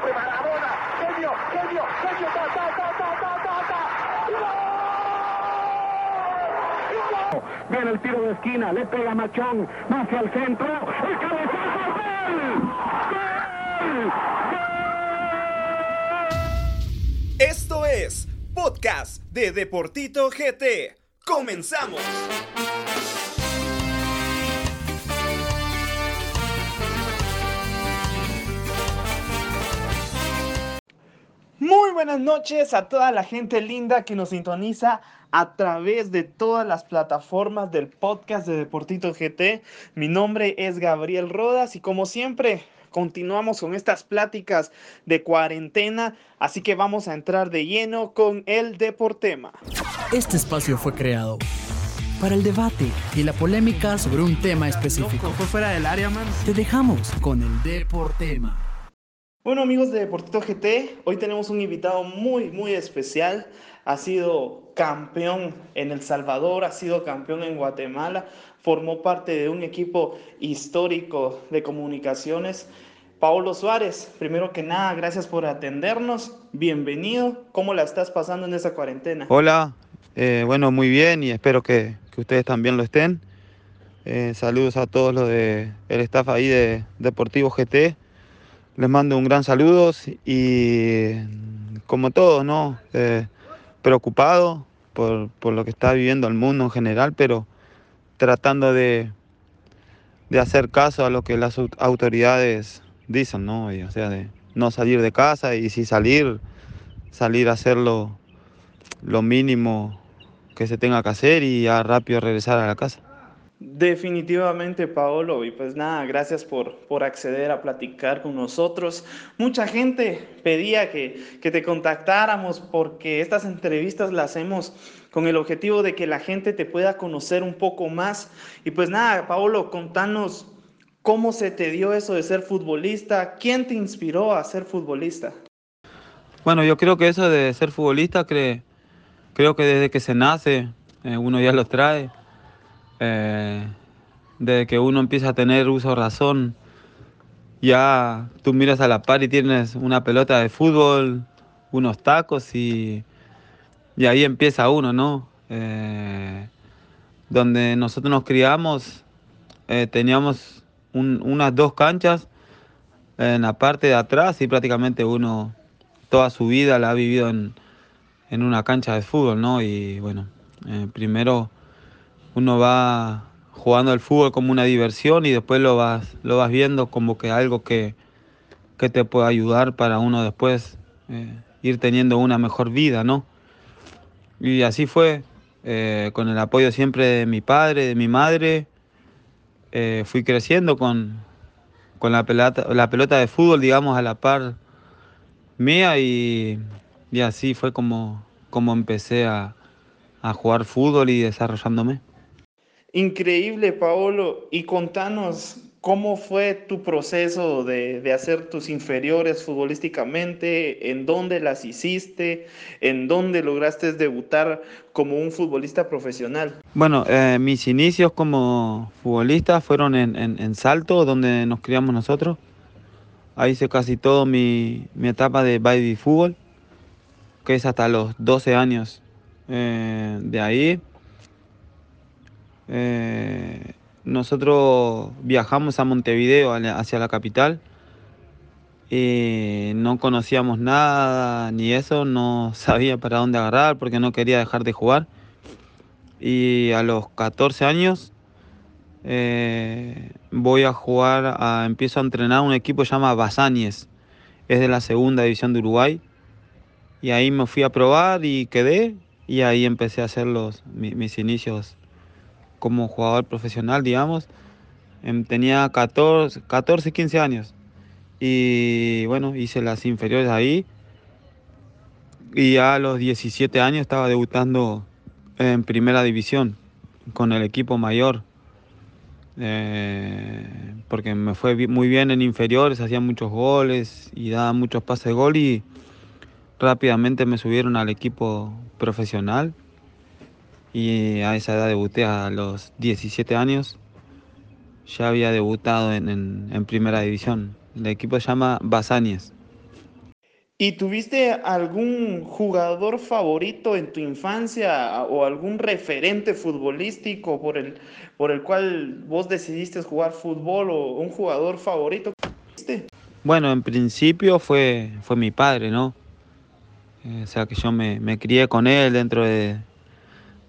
siempre Maradona, genio, genio, genio, ta, ta, ta, ta, ta, ta, ta. ¡Gol! Viene el tiro de esquina, le pega Machón, va hacia el centro, el cabezazo, ¡gol! ¡Gol! Esto es Podcast de Deportito GT. ¡Comenzamos! Buenas noches a toda la gente linda que nos sintoniza a través de todas las plataformas del podcast de Deportito GT. Mi nombre es Gabriel Rodas y como siempre continuamos con estas pláticas de cuarentena, así que vamos a entrar de lleno con el Deportema. Este espacio fue creado para el debate y la polémica sobre un tema específico. Fue fuera del área, man. Te dejamos con el Deportema. Bueno amigos de Deportito GT, hoy tenemos un invitado muy muy especial. Ha sido campeón en El Salvador, ha sido campeón en Guatemala, formó parte de un equipo histórico de comunicaciones. Paolo Suárez, primero que nada, gracias por atendernos. Bienvenido. ¿Cómo la estás pasando en esa cuarentena? Hola, eh, bueno, muy bien y espero que, que ustedes también lo estén. Eh, saludos a todos los de el staff ahí de Deportivo GT. Les mando un gran saludo y como todos, ¿no? Eh, preocupado por, por lo que está viviendo el mundo en general, pero tratando de, de hacer caso a lo que las au- autoridades dicen, ¿no? O sea, de no salir de casa y si salir, salir a hacerlo lo mínimo que se tenga que hacer y ya rápido regresar a la casa. Definitivamente, Paolo. Y pues nada, gracias por, por acceder a platicar con nosotros. Mucha gente pedía que, que te contactáramos porque estas entrevistas las hacemos con el objetivo de que la gente te pueda conocer un poco más. Y pues nada, Paolo, contanos cómo se te dio eso de ser futbolista. ¿Quién te inspiró a ser futbolista? Bueno, yo creo que eso de ser futbolista, cre- creo que desde que se nace, eh, uno ya lo trae. Eh, desde que uno empieza a tener uso razón, ya tú miras a la par y tienes una pelota de fútbol, unos tacos y, y ahí empieza uno, ¿no? Eh, donde nosotros nos criamos, eh, teníamos un- unas dos canchas en la parte de atrás y prácticamente uno toda su vida la ha vivido en, en una cancha de fútbol, ¿no? Y bueno, eh, primero uno va jugando al fútbol como una diversión y después lo vas, lo vas viendo como que algo que, que te puede ayudar para uno después eh, ir teniendo una mejor vida, ¿no? Y así fue, eh, con el apoyo siempre de mi padre, de mi madre, eh, fui creciendo con, con la, pelota, la pelota de fútbol, digamos, a la par mía y, y así fue como, como empecé a, a jugar fútbol y desarrollándome. Increíble, Paolo. Y contanos cómo fue tu proceso de, de hacer tus inferiores futbolísticamente, en dónde las hiciste, en dónde lograste debutar como un futbolista profesional. Bueno, eh, mis inicios como futbolista fueron en, en- en Salto, donde nos criamos nosotros. Ahí hice casi todo mi, mi etapa de baby fútbol, que es hasta los 12 años. Eh, de ahí, eh, nosotros viajamos a Montevideo, hacia la capital. Y no conocíamos nada ni eso, no sabía para dónde agarrar porque no quería dejar de jugar. Y a los 14 años eh, voy a jugar, a- empiezo a entrenar un equipo que se Basáñez, es de la segunda división de Uruguay. Y ahí me fui a probar y quedé, y ahí empecé a hacer los, mi- mis inicios como jugador profesional, digamos. Em, tenía 14, 14, 15 años. Y bueno, hice las inferiores ahí. Y a los 17 años estaba debutando en primera división con el equipo mayor. Eh, porque me fue muy bien en inferiores, hacía muchos goles y daba muchos pases de gol y rápidamente me subieron al equipo profesional y a esa edad debuté a los 17 años. Ya había debutado en, en- en primera división. El equipo se llama Basáñez. ¿Y tuviste algún jugador favorito en tu infancia o algún referente futbolístico por el, por el cual vos decidiste jugar fútbol o un jugador favorito? Bueno, en principio fue, fue mi padre, ¿no? Eh, o sea que yo me, me crié con él dentro de,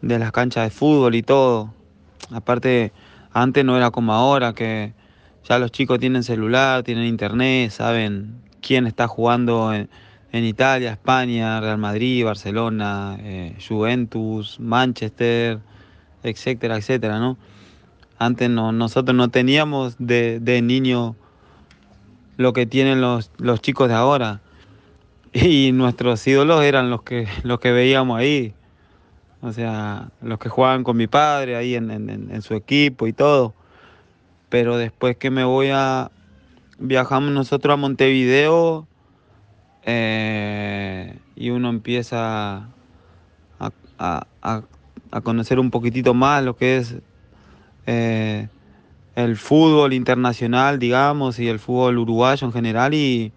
de las canchas de fútbol y todo. Aparte, antes no era como ahora, que ya los chicos tienen celular, tienen internet, saben quién está jugando en, Italia, España, Real Madrid, Barcelona, eh, Juventus, Manchester, etcétera, etcétera, ¿no? Antes no, nosotros no teníamos de, de niño lo que tienen los, los chicos de ahora. Y nuestros ídolos eran los que, los que veíamos ahí. O sea, los que jugaban con mi padre ahí en, en su equipo y todo. Pero después que me voy a, viajamos nosotros a Montevideo eh, y uno empieza a, conocer un poquitito más lo que es eh, el fútbol internacional, digamos, y el fútbol uruguayo en general. Y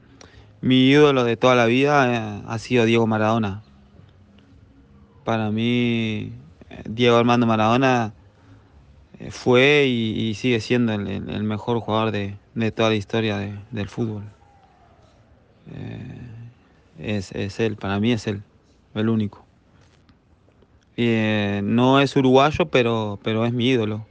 mi ídolo de toda la vida eh, ha sido Diego Maradona. Para mí, Diego Armando Maradona fue y, sigue siendo el mejor jugador de, toda la historia del fútbol. Eh, es, él, para mí es él, el único. Eh, no es uruguayo, pero, pero es mi ídolo.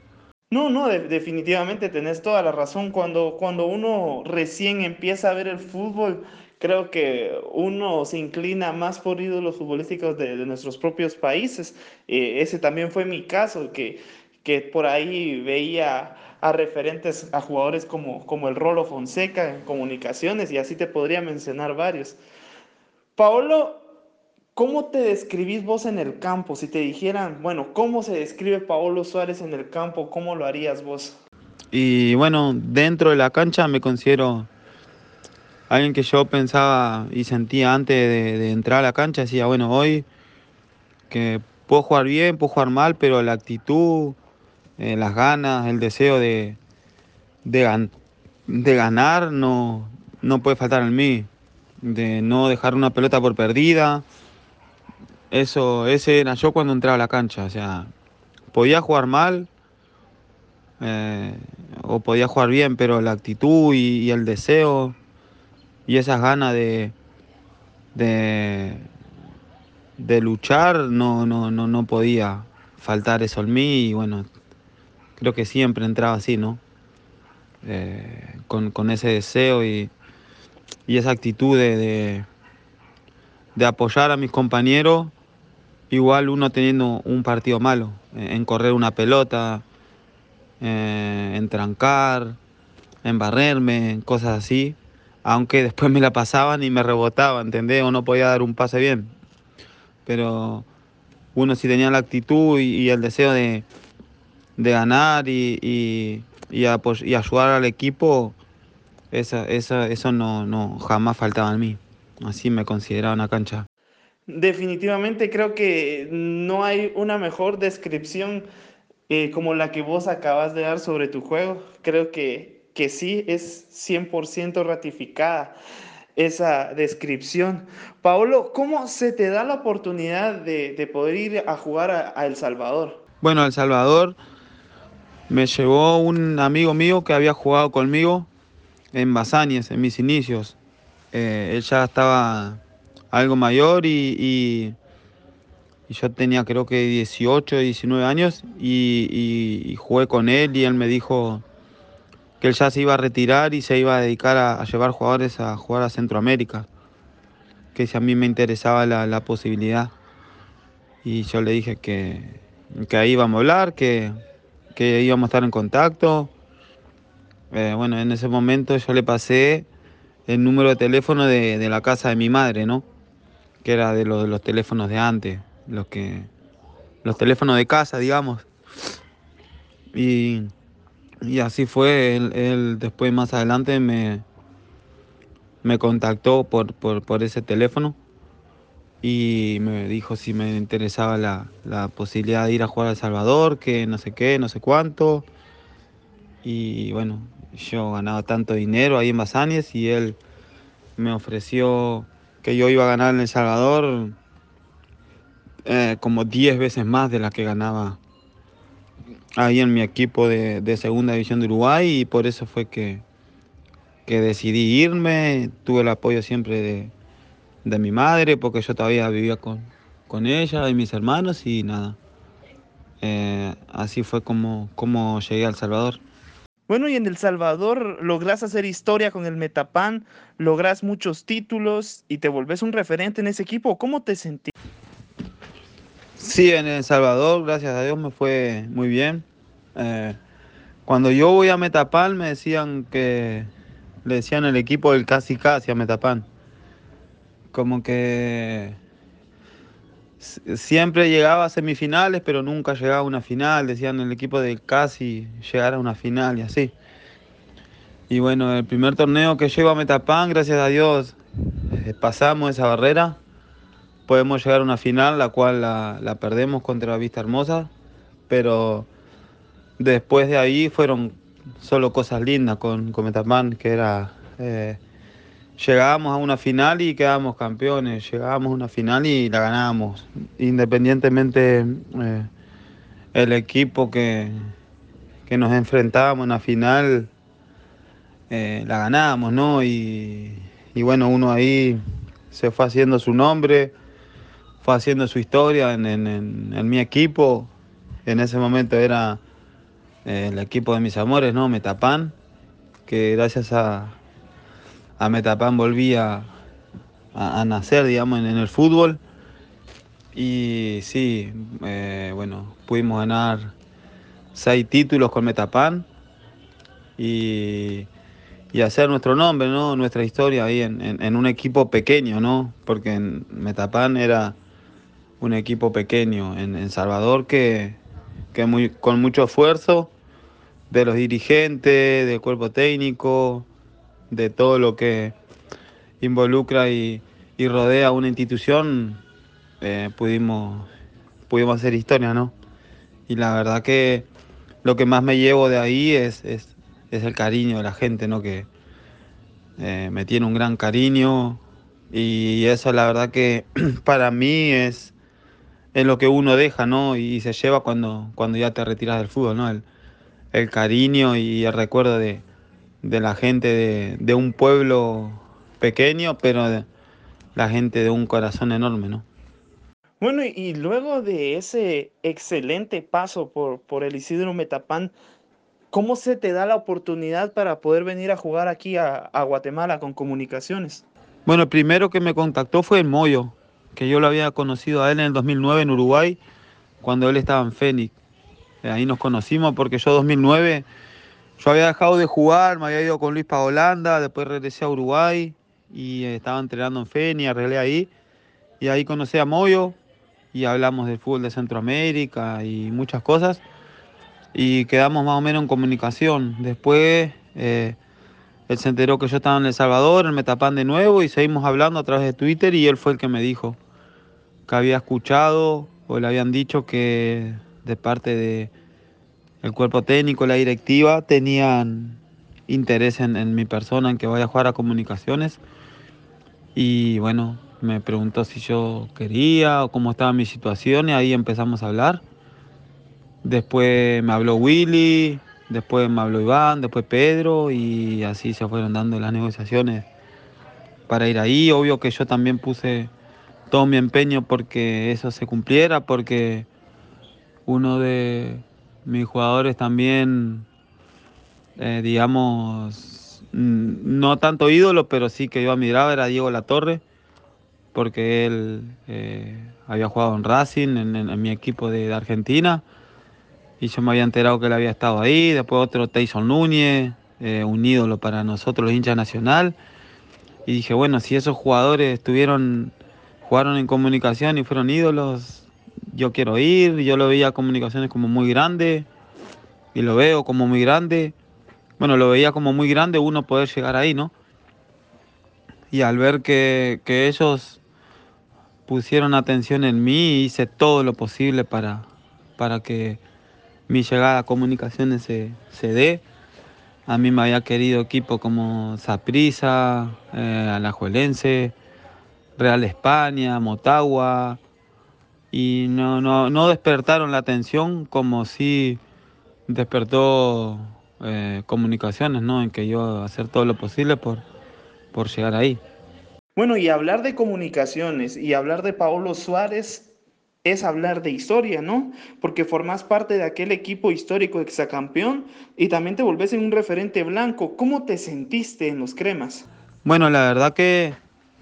No, no, definitivamente tenés toda la razón. Cuando, cuando uno recién empieza a ver el fútbol, creo que uno se inclina más por ídolos futbolísticos de, nuestros propios países. Eh, ese también fue mi caso, que, que por ahí veía a referentes, a jugadores como, como el Rolo Fonseca en comunicaciones y así te podría mencionar varios. Paolo, ¿cómo te describís vos en el campo? Si te dijeran, bueno, ¿cómo se describe Paolo Suárez en el campo? ¿Cómo lo harías vos? Y bueno, dentro de la cancha me considero alguien que yo pensaba y sentía antes de, entrar a la cancha, decía, bueno, hoy que puedo jugar bien, puedo jugar mal, pero la actitud, eh, las ganas, el deseo de, de, ganar no, no puede faltar en mí, de no dejar una pelota por perdida. Eso, ese era yo cuando entraba a la cancha, o sea, podía jugar mal eh, o podía jugar bien, pero la actitud y, el deseo y esas ganas de, de, de luchar no, no, no, no podía faltar eso en mí y bueno, creo que siempre entraba así, ¿no? Eh, con, ese deseo y, esa actitud de, de, apoyar a mis compañeros, igual uno teniendo un partido malo, en correr una pelota, eh, en trancar, en barrerme, cosas así, aunque después me la pasaban y me rebotaba, ¿entendés? O no podía dar un pase bien. Pero uno sí tenía la actitud y el deseo de, de ganar y, y, y, ayudar al equipo, esa, eso no, no jamás faltaba en mí. Así me consideraba una cancha. Definitivamente creo que no hay una mejor descripción eh, como la que vos acabas de dar sobre tu juego. Creo que, que sí es 100% ratificada esa descripción. Paolo, ¿cómo se te da la oportunidad de, de poder ir a jugar a, a El Salvador? Bueno, El Salvador me llevó un amigo mío que había jugado conmigo en Basáñez, en mis inicios. Eh, él ya estaba algo mayor y, yo tenía creo que 18, 19 años y, jugué con él y él me dijo que él ya se iba a retirar y se iba a dedicar a, llevar jugadores a jugar a Centroamérica, que si a mí me interesaba la, posibilidad. Y yo le dije que, que ahí íbamos a hablar, que, que íbamos a estar en contacto. Eh, bueno, en ese momento yo le pasé el número de teléfono de, la casa de mi madre, ¿no? Que era de, los teléfonos de antes, los que los teléfonos de casa, digamos. Y, así fue, él, después más adelante me, me contactó por, por ese teléfono y me dijo si me interesaba la, posibilidad de ir a jugar a El Salvador, que no sé qué, no sé cuánto. Y bueno, yo ganaba tanto dinero ahí en Basáñez y él me ofreció que yo iba a ganar en El Salvador eh, como 10 veces más de la que ganaba ahí en mi equipo de, de, segunda división de Uruguay y por eso fue que, que decidí irme. Tuve el apoyo siempre de, de, mi madre porque yo todavía vivía con, con ella y mis hermanos y nada. Eh, así fue como, como llegué a El Salvador. Bueno, y en El Salvador logras hacer historia con el Metapan, logras muchos títulos y te volvés un referente en ese equipo. ¿Cómo te sentís? Sí, en El Salvador, gracias a Dios, me fue muy bien. Eh, cuando yo voy a Metapan me decían que le decían el equipo del casi casi a Metapan. Como que siempre llegaba a semifinales, pero nunca llegaba a una final. Decían el equipo del casi llegar a una final y así. Y bueno, el primer torneo que llego a Metapan, gracias a Dios, eh, pasamos esa barrera podemos llegar a una final, la cual la, la perdemos contra Vista Hermosa, pero después de ahí fueron solo cosas lindas con, con Metapan, que era... Eh, llegábamos a una final y quedábamos campeones, llegábamos a una final y la ganábamos, independientemente eh, el equipo que, que, nos enfrentábamos en la final, eh, la ganábamos, ¿no? Y, y bueno, uno ahí se fue haciendo su nombre, fue haciendo su historia en, en, en, mi equipo. En ese momento era eh, el equipo de mis amores, ¿no? Metapan, que gracias a, a Metapan volví a, nacer, digamos, en, el fútbol. Y sí, eh, bueno, pudimos ganar seis títulos con Metapan y, y, hacer nuestro nombre, ¿no? Nuestra historia ahí en, en un equipo pequeño, ¿no? Porque en Metapan era un equipo pequeño en, en Salvador que, que muy, con mucho esfuerzo de los dirigentes, del cuerpo técnico, de todo lo que involucra y, y rodea una institución, eh, pudimos, pudimos hacer historia, ¿no? Y la verdad que lo que más me llevo de ahí es, es, es el cariño de la gente, ¿no? Que eh, me tiene un gran cariño y eso la verdad que para mí es, es lo que uno deja, ¿no? Y se lleva cuando, cuando ya te retiras del fútbol, ¿no? El, el cariño y el recuerdo de, de la gente de, de, un pueblo pequeño, pero de, la gente de un corazón enorme, ¿no? Bueno, y luego de ese excelente paso por, por el Isidro Metapán, ¿cómo se te da la oportunidad para poder venir a jugar aquí a, a Guatemala con comunicaciones? Bueno, el primero que me contactó fue el Moyo, que yo lo había conocido a él en el 2009 en Uruguay, cuando él estaba en Fénix. Ahí nos conocimos porque yo 2009, yo había dejado de jugar, me había ido con Luis para Holanda, después regresé a Uruguay y estaba entrenando en Fénix, arreglé ahí. Y ahí conocí a Moyo y hablamos del fútbol de Centroamérica y muchas cosas. Y quedamos más o menos en comunicación. Después eh, él se enteró que yo estaba en El Salvador, en Metapan de nuevo, y seguimos hablando a través de Twitter y él fue el que me dijo que había escuchado o le habían dicho que de parte de cuerpo técnico, la directiva, tenían interés en, en, mi persona, en que vaya a jugar a comunicaciones. Y bueno, me preguntó si yo quería o cómo estaba mi situación y ahí empezamos a hablar. Después me habló Willy, después me habló Iván, después Pedro y así se fueron dando las negociaciones para ir ahí. Obvio que yo también puse todo mi empeño porque eso se cumpliera, porque uno de mis jugadores también, eh, digamos, no tanto ídolo, pero sí que yo admiraba, era Diego Latorre, porque él eh, había jugado en Racing, en, mi equipo de, de, Argentina, y yo me había enterado que él había estado ahí, después otro Tyson Núñez, eh, un ídolo para nosotros los hinchas nacional, y dije, bueno, si esos jugadores estuvieron, jugaron en comunicación y fueron ídolos, yo quiero ir, yo lo veía comunicaciones como muy grande y lo veo como muy grande. Bueno, lo veía como muy grande uno poder llegar ahí, ¿no? Y al ver que, que ellos pusieron atención en mí, hice todo lo posible para, para que mi llegada a comunicaciones se, se dé. A mí me había querido equipo como Saprisa, eh, Alajuelense, Real España, Motagua, y no, no, no despertaron la atención como si despertó eh, comunicaciones, ¿no? En que yo hacer todo lo posible por, por llegar ahí. Bueno, y hablar de comunicaciones y hablar de Paolo Suárez es hablar de historia, ¿no? Porque formas parte de aquel equipo histórico exacampeón y también te volvés en un referente blanco. ¿Cómo te sentiste en los cremas? Bueno, la verdad que,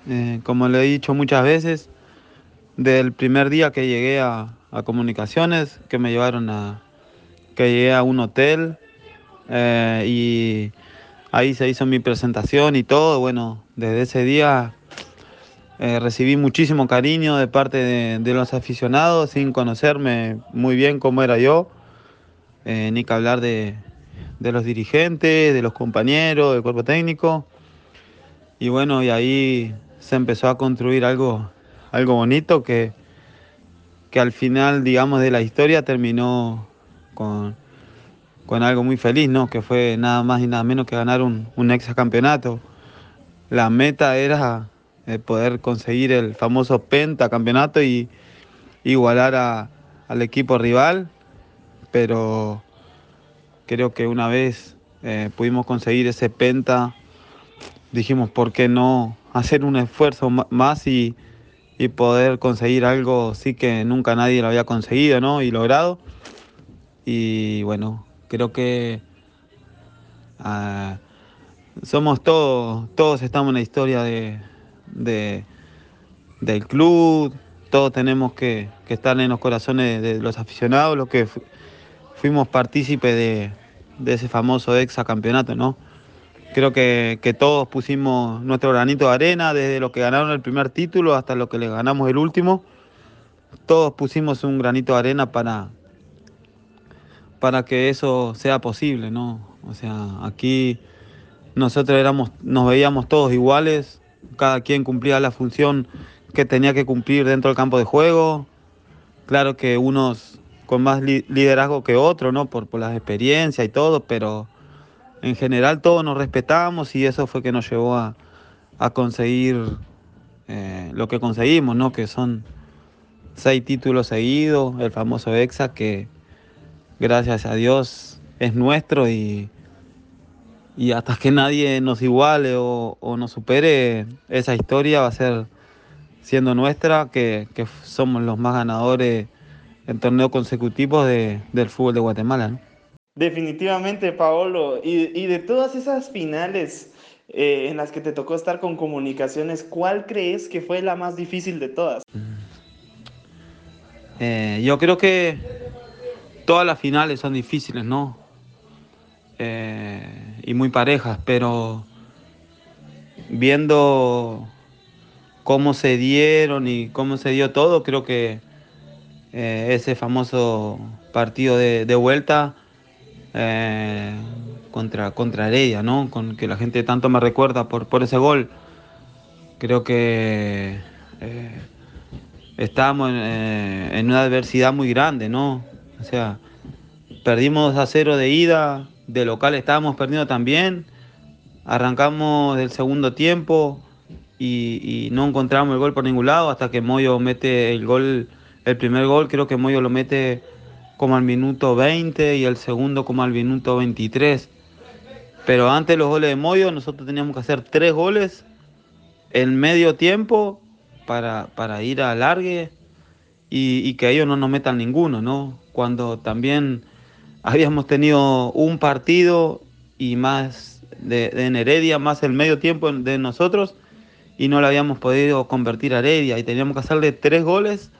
eh, como le he dicho muchas veces, del primer día que llegué a, comunicaciones, que me llevaron a, que llegué a un hotel eh, y ahí se hizo mi presentación y todo, bueno, desde ese día eh, recibí muchísimo cariño de parte de, de, los aficionados sin conocerme muy bien cómo era yo, ni que hablar de, de, los dirigentes, de los compañeros, del cuerpo técnico. Y bueno, y ahí se empezó a construir algo, algo bonito que, que al final, digamos, de la historia terminó con, con algo muy feliz, ¿no? Que fue nada más y nada menos que ganar un, un campeonato. La meta era eh, poder conseguir el famoso pentacampeonato y igualar a, al equipo rival, pero creo que una vez eh, pudimos conseguir ese penta, dijimos, ¿por qué no hacer un esfuerzo más y, y, poder conseguir algo sí que nunca nadie lo había conseguido ¿no? y logrado? Y bueno, creo que... Uh, somos todos, todos estamos en la historia de, de, del club, todos tenemos que, que, estar en los corazones de los aficionados, los que fuimos partícipes de, de, ese famoso campeonato ¿no? Creo que, que, todos pusimos nuestro granito de arena, desde los que ganaron el primer título hasta los que le ganamos el último. Todos pusimos un granito de arena para, para que eso sea posible, ¿no? O sea, aquí nosotros éramos, nos veíamos todos iguales, cada quien cumplía la función que tenía que cumplir dentro del campo de juego. Claro que unos con más liderazgo que otros, ¿no? Por, por las experiencias y todo, pero en general todos nos respetamos y eso fue que nos llevó a, a conseguir eh, lo que conseguimos, ¿no? Que son seis títulos seguidos, el famoso EXA que gracias a Dios es nuestro y y hasta que nadie nos iguale o, o, nos supere, esa historia va a ser siendo nuestra, que, que somos los más ganadores en torneos consecutivos de, del fútbol de Guatemala. ¿no? Definitivamente, Paolo. Y, y, de todas esas finales eh, en las que te tocó estar con comunicaciones, ¿cuál crees que fue la más difícil de todas? Eh, yo creo que todas las finales son difíciles, ¿no? eh, y muy parejas, pero viendo cómo se dieron y cómo se dio todo, creo que ese famoso partido de, de vuelta eh, contra, contra Heredia, ¿no? Con que la gente tanto me recuerda por, por ese gol. Creo que eh, estábamos en, en, una adversidad muy grande, ¿no? O sea, perdimos a cero de ida, de local estábamos perdiendo también. Arrancamos del segundo tiempo y, y, no encontramos el gol por ningún lado hasta que Moyo mete el gol, el primer gol, creo que Moyo lo mete como al minuto 20 y el segundo como al minuto 23. Pero antes los goles de Moyo nosotros teníamos que hacer tres goles en medio tiempo para, para ir a largue y, que ellos no nos metan ninguno, ¿no? Cuando también habíamos tenido un partido y más de en Heredia, más el medio tiempo de nosotros, y no lo habíamos podido convertir a Heredia, y teníamos que hacerle tres goles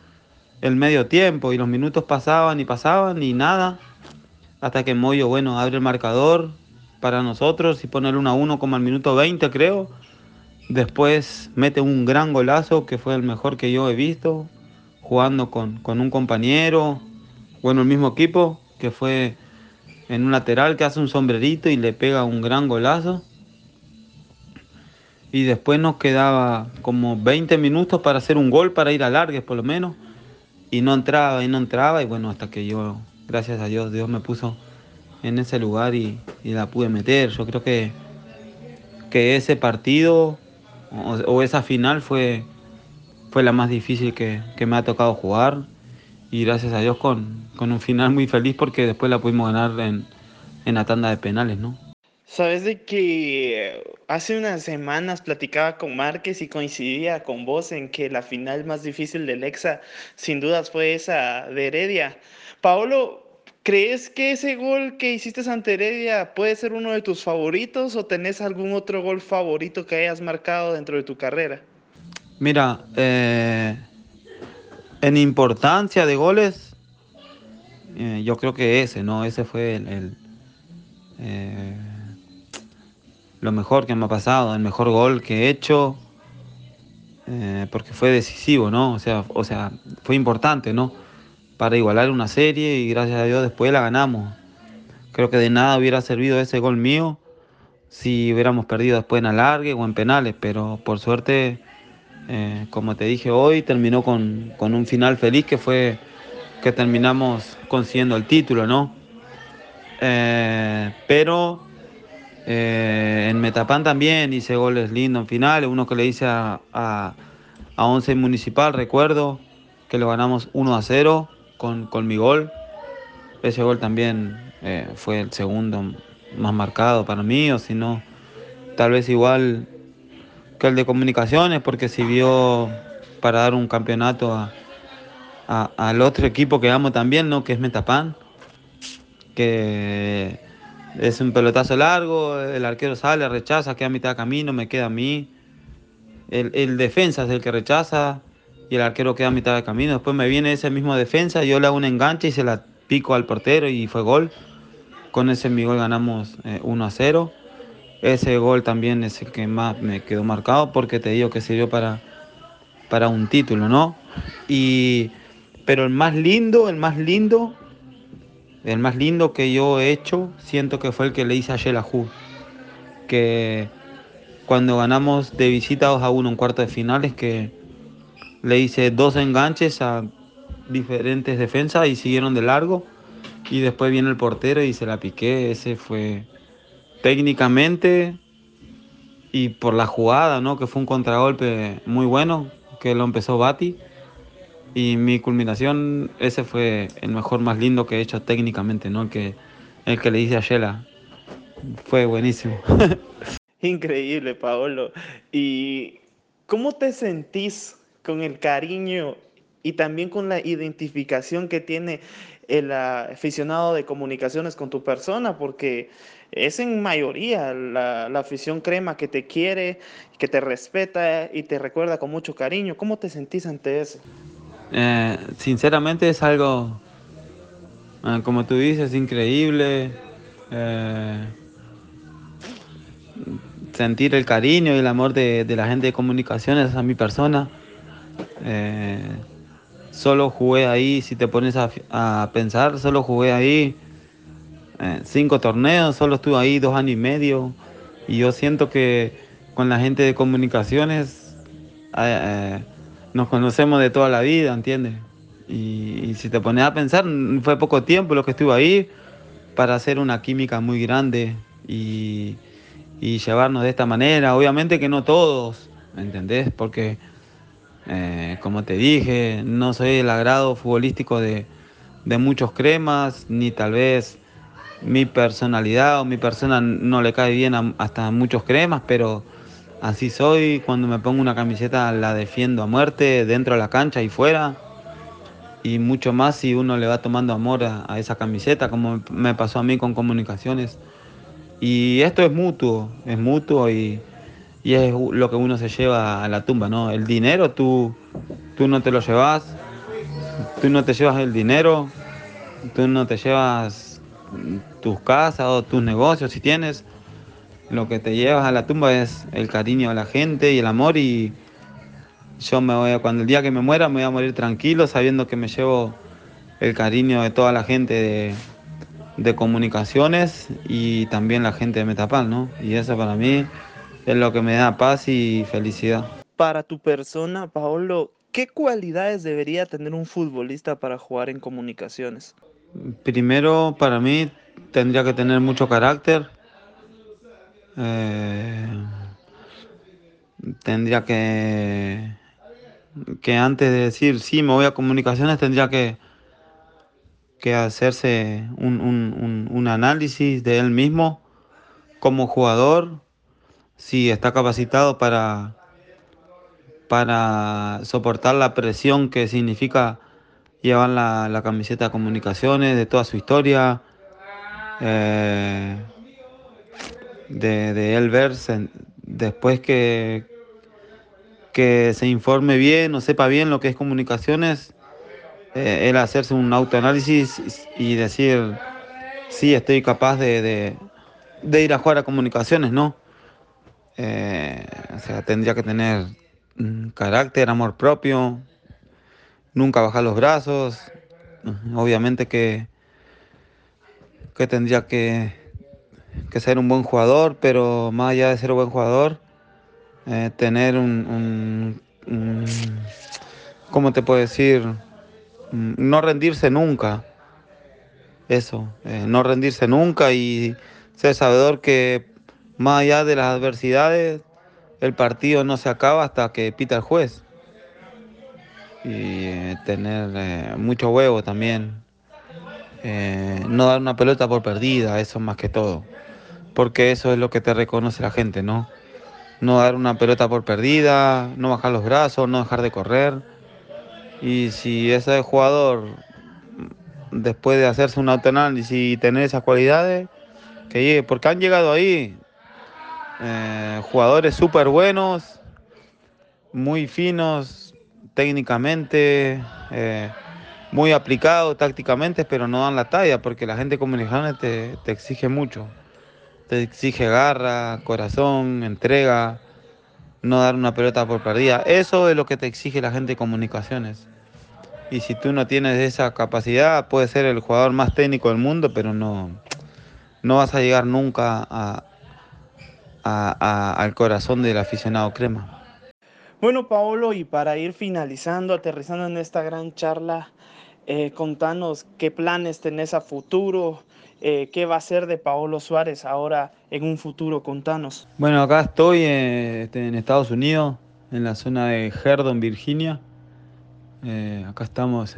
el medio tiempo, y los minutos pasaban y pasaban y nada, hasta que Moyo, bueno, abre el marcador para nosotros y pone el 1 a 1 como al minuto 20 creo. Después mete un gran golazo que fue el mejor que yo he visto, jugando con, con un compañero, bueno, el mismo equipo, que fue en un lateral que hace un sombrerito y le pega un gran golazo. Y después nos quedaba como 20 minutos para hacer un gol, para ir a largues por lo menos. Y no entraba y no entraba. Y bueno, hasta que yo, gracias a Dios, Dios me puso en ese lugar y, y la pude meter. Yo creo que, que ese partido o, esa final fue fue la más difícil que, que me ha tocado jugar y gracias a Dios con, con, un final muy feliz porque después la pudimos ganar en, en la tanda de penales, ¿no? Sabes de que hace unas semanas platicaba con Márquez y coincidía con vos en que la final más difícil del Exa sin dudas fue esa de Heredia. Paolo, ¿crees que ese gol que hiciste ante Heredia puede ser uno de tus favoritos o tenés algún otro gol favorito que hayas marcado dentro de tu carrera? Mira, eh, en importancia de goles, eh, yo creo que ese, ¿no? Ese fue el, eh, lo mejor que me ha pasado, el mejor gol que he hecho, eh, porque fue decisivo, ¿no? O sea, o sea, fue importante, ¿no? Para igualar una serie y gracias a Dios después la ganamos. Creo que de nada hubiera servido ese gol mío si hubiéramos perdido después en alargue o en penales, pero por suerte, eh, como te dije hoy, terminó con, con, un final feliz que fue que terminamos consiguiendo el título, ¿no? Eh, pero eh, en Metapan también hice goles lindos en finales, uno que le hice a, a, a 11 Municipal, recuerdo que lo ganamos 1 a 0 con, con mi gol. Ese gol también eh, fue el segundo más marcado para mí, o si no, tal vez igual que el de comunicaciones, porque sirvió para dar un campeonato a, a, al otro equipo que amo también, ¿no? que es Metapan, que es un pelotazo largo, el arquero sale, rechaza, queda a mitad de camino, me queda a mí. El, el, defensa es el que rechaza y el arquero queda a mitad de camino. Después me viene ese mismo defensa, yo le hago un enganche y se la pico al portero y fue gol. Con ese mi gol ganamos eh, 1 a 0. Ese gol también es el que más me quedó marcado porque te digo que sirvió para, para un título, ¿no? Y, pero el más lindo, el más lindo el más lindo que yo he hecho, siento que fue el que le hice a Yelahu. Que cuando ganamos de visita 2 a 1 en cuarto de finales, que le hice dos enganches a diferentes defensas y siguieron de largo. Y después viene el portero y se la piqué. Ese fue técnicamente y por la jugada, ¿no? Que fue un contragolpe muy bueno, que lo empezó Bati. Y mi culminación, ese fue el mejor, más lindo que he hecho técnicamente, ¿no? El que, el que le hice a Yela. Fue buenísimo. Increíble, Paolo. ¿Y cómo te sentís con el cariño y también con la identificación que tiene el aficionado de comunicaciones con tu persona? Porque es en mayoría la, la, afición crema que te quiere, que te respeta y te recuerda con mucho cariño. ¿Cómo te sentís ante eso? Eh, sinceramente es algo, eh, como tú dices, increíble. Eh, sentir el cariño y el amor de, de, la gente de comunicaciones a mi persona. Solo jugué ahí, si te pones a, a pensar, solo jugué ahí cinco torneos, solo estuve ahí dos años y medio. Y yo siento que con la gente de comunicaciones nos conocemos de toda la vida, ¿entiendes? Y, si te pones a pensar, fue poco tiempo lo que estuve ahí para hacer una química muy grande y, y llevarnos de esta manera. Obviamente que no todos, ¿me entendés? Porque, eh, como te dije, no soy el agrado futbolístico de, muchos cremas, ni tal vez mi personalidad o mi persona no le cae bien a, hasta muchos cremas, pero así soy, cuando me pongo una camiseta la defiendo a muerte, dentro de la cancha y fuera. Y mucho más si uno le va tomando amor a, a esa camiseta, como me pasó a mí con comunicaciones. Y esto es mutuo, es mutuo y, y, es lo que uno se lleva a la tumba, ¿no? El dinero tú, tú no te lo llevas, tú no te llevas el dinero, tú no te llevas tus casas o tus negocios si tienes, lo que te llevas a la tumba es el cariño a la gente y el amor y yo me voy a, cuando el día que me muera me voy a morir tranquilo sabiendo que me llevo el cariño de toda la gente de, de comunicaciones y también la gente de Metapal, ¿no? Y eso para mí es lo que me da paz y felicidad. Para tu persona, Paolo, ¿qué cualidades debería tener un futbolista para jugar en comunicaciones? Primero, para mí, tendría que tener mucho carácter. Eh, tendría que que antes de decir sí, me voy a comunicaciones, tendría que, que hacerse un, un, un análisis de él mismo como jugador, si está capacitado para, para soportar la presión que significa llevar la, la camiseta de comunicaciones, de toda su historia, eh, de, él verse después que, que se informe bien o sepa bien lo que es comunicaciones, eh, él hacerse un autoanálisis y decir, sí, estoy capaz de, de, de ir a jugar a comunicaciones, ¿no? Eh, o sea, tendría que tener carácter, amor propio, nunca bajar los brazos. Obviamente que, que tendría que, que, ser un buen jugador, pero más allá de ser un buen jugador, eh, tener un, un, ¿cómo te puedo decir? No rendirse nunca. Eso, eh, no rendirse nunca y ser sabedor que más allá de las adversidades, el partido no se acaba hasta que pita el juez. Y eh, tener mucho huevo también. Eh, no dar una pelota por perdida, eso más que todo. Porque eso es lo que te reconoce la gente, ¿no? No dar una pelota por perdida, no bajar los brazos, no dejar de correr. Y si ese jugador, después de hacerse un autoanálisis y tener esas cualidades, que llegue, porque han llegado ahí, eh, jugadores súper buenos, muy finos técnicamente, eh, muy aplicados tácticamente, pero no dan la talla porque la gente comunicaciones te, te exige mucho. Te exige garra, corazón, entrega, no dar una pelota por perdida. Eso es lo que te exige la gente de comunicaciones. Y si tú no tienes esa capacidad, puedes ser el jugador más técnico del mundo, pero no, no vas a llegar nunca a, a, al corazón del aficionado crema. Bueno, Paolo, y para ir finalizando, aterrizando en esta gran charla, eh, contanos qué planes tenés a futuro, eh, qué va a ser de Paolo Suárez ahora en un futuro, contanos. Bueno, acá estoy eh, en Estados Unidos, en la zona de Herdon, Virginia. Acá estamos,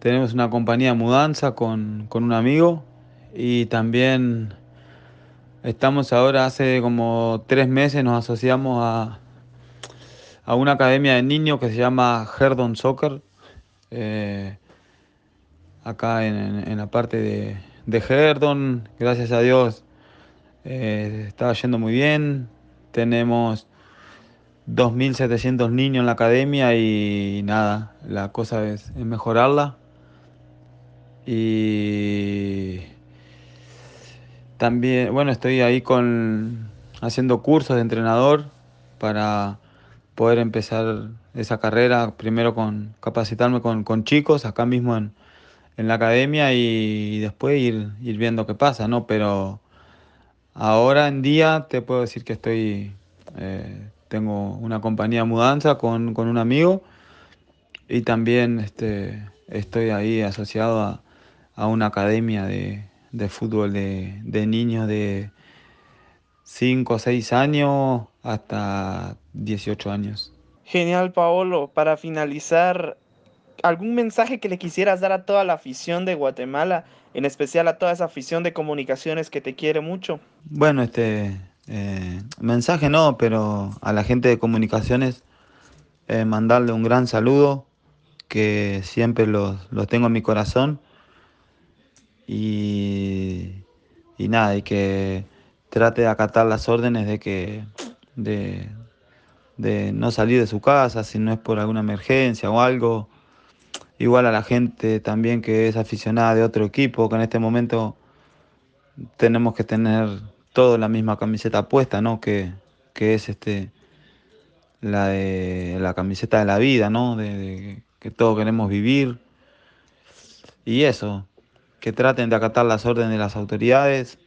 tenemos una compañía de mudanza con, con un amigo y también Estamos ahora, hace como tres meses, nos asociamos a, a una academia de niños que se llama Herdon Soccer, eh, acá en, en, la parte de, de Herdon. Gracias a Dios eh, está yendo muy bien. Tenemos 2.700 niños en la academia y nada, la cosa es, es mejorarla. Y también, bueno, estoy ahí con haciendo cursos de entrenador para poder empezar esa carrera, primero con capacitarme con, con chicos acá mismo en, en, la academia y después ir, ir viendo qué pasa, ¿no? Pero ahora en día te puedo decir que estoy, eh, tengo una compañía de mudanza con, con un amigo y también este, estoy ahí asociado a, a una academia de, de fútbol de, de, niños de 5 o 6 años hasta 18 años. Genial, Paolo. Para finalizar, ¿algún mensaje que le quisieras dar a toda la afición de Guatemala, en especial a toda esa afición de comunicaciones que te quiere mucho? Bueno, este eh, mensaje no, pero a la gente de comunicaciones eh, mandarle un gran saludo, que siempre los, los tengo en mi corazón y, y nada, y que trate de acatar las órdenes de que de, de no salir de su casa si no es por alguna emergencia o algo. Igual a la gente también que es aficionada de otro equipo, que en este momento tenemos que tener toda la misma camiseta puesta, ¿no? Que, que es este la de la camiseta de la vida, ¿no? De que todos queremos vivir. Y eso, que traten de acatar las órdenes de las autoridades,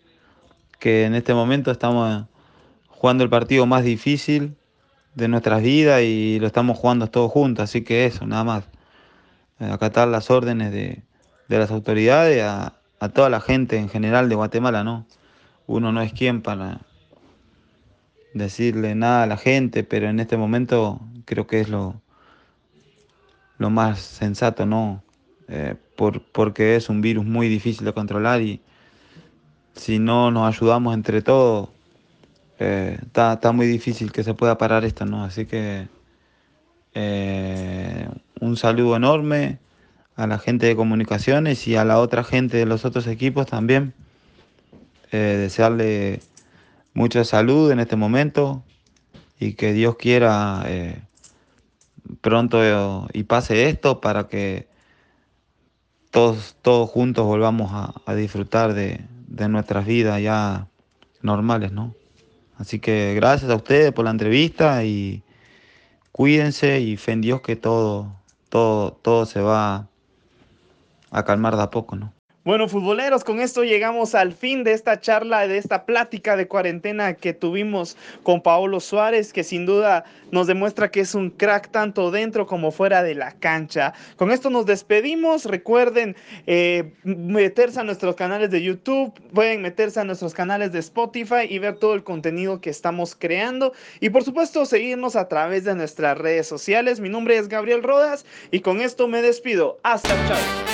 que en este momento estamos jugando el partido más difícil de nuestras vidas y lo estamos jugando todos juntos, así que eso, nada más. Acatar las órdenes de, de las autoridades a, a, toda la gente en general de Guatemala, ¿no? Uno no es quien para decirle nada a la gente, pero en este momento creo que es lo, lo más sensato, ¿no? Eh, por, porque es un virus muy difícil de controlar y si no nos ayudamos entre todos, eh, está, muy difícil que se pueda parar esto, ¿no? Así que eh, un saludo enorme a la gente de comunicaciones y a la otra gente de los otros equipos también. desearle mucha salud en este momento y que Dios quiera pronto y pase esto para que todos, todos juntos volvamos a, disfrutar de, nuestras vidas ya normales, ¿no? Así que gracias a ustedes por la entrevista y cuídense y fe en Dios que todo, todo, todo se va a calmar de a poco, ¿no? Bueno, futboleros, con esto llegamos al fin de esta charla, de esta plática de cuarentena que tuvimos con Paolo Suárez, que sin duda nos demuestra que es un crack tanto dentro como fuera de la cancha. Con esto nos despedimos. Recuerden eh, meterse a nuestros canales de YouTube, pueden meterse a nuestros canales de Spotify y ver todo el contenido que estamos creando. Y por supuesto, seguirnos a través de nuestras redes sociales. Mi nombre es Gabriel Rodas y con esto me despido. Hasta chao.